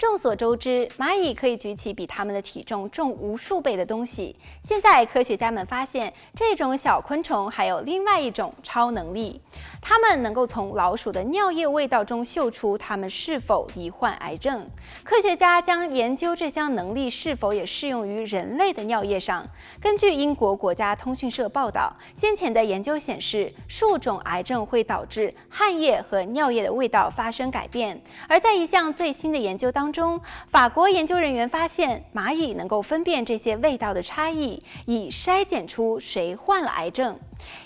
众所周知，蚂蚁可以举起比它们的体重重无数倍的东西。现在，科学家们发现，这种小昆虫还有另外一种超能力，它们能够从老鼠的尿液味道中嗅出它们是否罹患癌症。科学家将研究这项能力是否也适用于人类的尿液上。根据英国国家通讯社报道，先前的研究显示，数种癌症会导致汗液和尿液的味道发生改变。而在一项最新的研究当中，法国研究人员发现，蚂蚁能够分辨这些味道的差异，以筛检出谁患了癌症。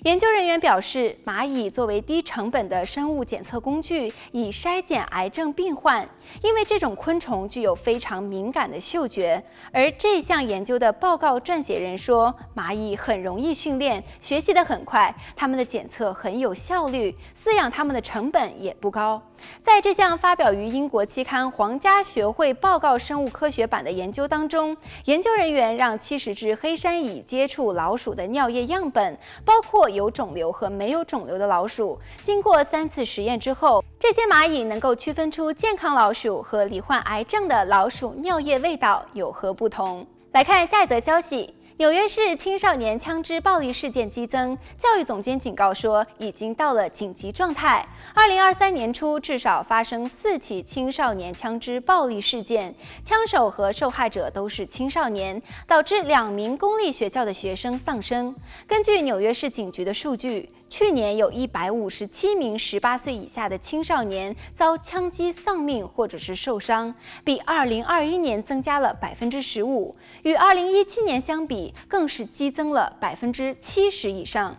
研究人员表示，蚂蚁作为低成本的生物检测工具，以筛检癌症病患，因为这种昆虫具有非常敏感的嗅觉。而这项研究的报告撰写人说，蚂蚁很容易训练，学习得很快，它们的检测很有效率，饲养它们的成本也不高。在这项发表于英国期刊《皇家学会报告生物科学版》的研究当中，研究人员让七十只黑山蚁接触老鼠的尿液样本，包或有肿瘤和没有肿瘤的老鼠。经过三次实验之后，这些蚂蚁能够区分出健康老鼠和罹患癌症的老鼠尿液味道有何不同。来看下一则消息。纽约市青少年枪支暴力事件激增，教育总监警告说，已经到了紧急状态。二零二三年初，至少发生四起青少年枪支暴力事件，枪手和受害者都是青少年，导致两名公立学校的学生丧生。根据纽约市警局的数据，去年有一百五十七名十八岁以下的青少年遭枪击丧命或者是受伤，比二零二一年增加了百分之十五，与二零一七年相比，更是激增了百分之七十以上。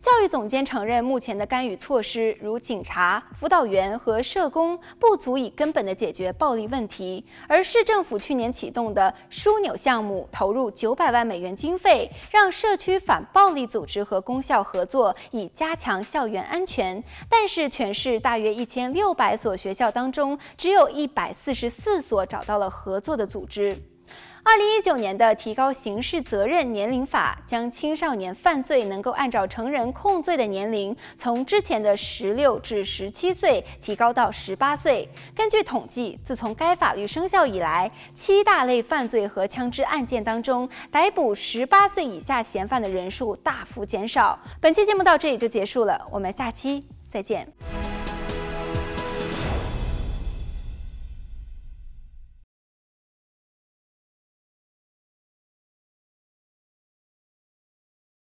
教育总监承认，目前的干预措施如警察、辅导员和社工不足以根本地解决暴力问题。而市政府去年启动的枢纽项目，投入九百万美元经费，让社区反暴力组织和公校合作，以加强校园安全。但是，全市大约一千六百所学校当中，只有一百四十四所找到了合作的组织。二零一九年的提高刑事责任年龄法将青少年犯罪能够按照成人控罪的年龄，从之前的十六至十七岁提高到十八岁。根据统计，自从该法律生效以来，七大类犯罪和枪支案件当中，逮捕十八岁以下嫌犯的人数大幅减少。本期节目到这里就结束了，我们下期再见。